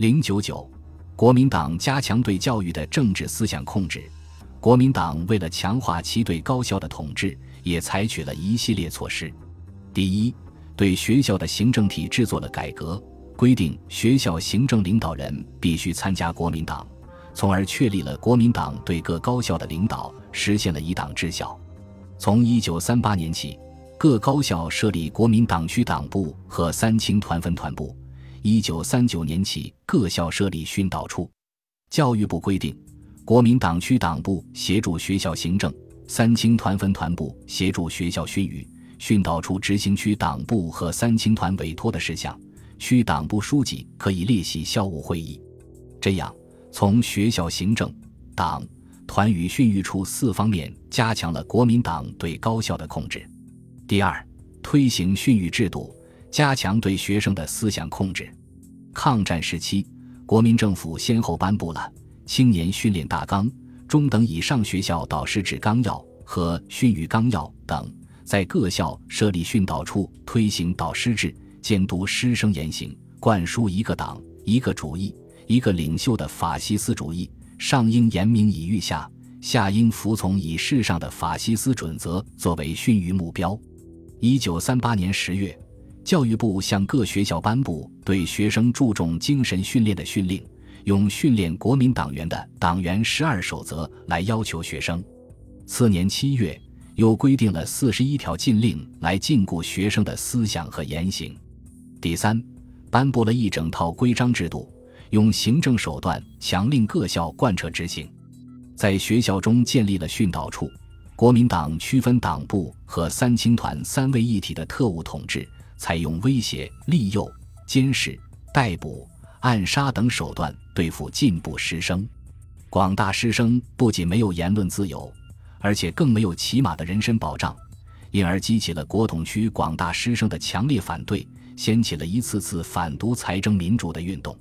零九九，国民党加强对教育的政治思想控制。国民党为了强化其对高校的统治，也采取了一系列措施。第一，对学校的行政体制做了改革，规定学校行政领导人必须参加国民党，从而确立了国民党对各高校的领导，实现了一党治校。从一九三八年起，各高校设立国民党区党部和三青团分团部；一九三九年起，各校设立训导处。教育部规定。国民党区党部协助学校行政，三青团分团部协助学校训育，训导处执行区党部和三青团委托的事项，区党部书记可以列席校务会议。这样，从学校行政、党、团与训育处四方面加强了国民党对高校的控制。第二，推行训育制度，加强对学生的思想控制。抗战时期，国民政府先后颁布了。青年训练大纲、中等以上学校导师制纲要和训育纲要等，在各校设立训导处，推行导师制，监督师生言行，灌输一个党、一个主义、一个领袖的法西斯主义。上应严明以御下，下应服从以世上的法西斯准则作为训育目标。一九三八年十月，教育部向各学校颁布对学生注重精神训练的训令。用训练国民党员的党员十二守则来要求学生。次年七月，又规定了四十一条禁令来禁锢学生的思想和言行。第三，颁布了一整套规章制度，用行政手段强令各校贯彻执行。在学校中建立了训导处，国民党区分党部和三青团三位一体的特务统治，采用威胁、利诱、监视、逮捕。暗杀等手段对付进步师生，广大师生不仅没有言论自由，而且更没有起码的人身保障，因而激起了国统区广大师生的强烈反对，掀起了一次次反独裁争民主的运动。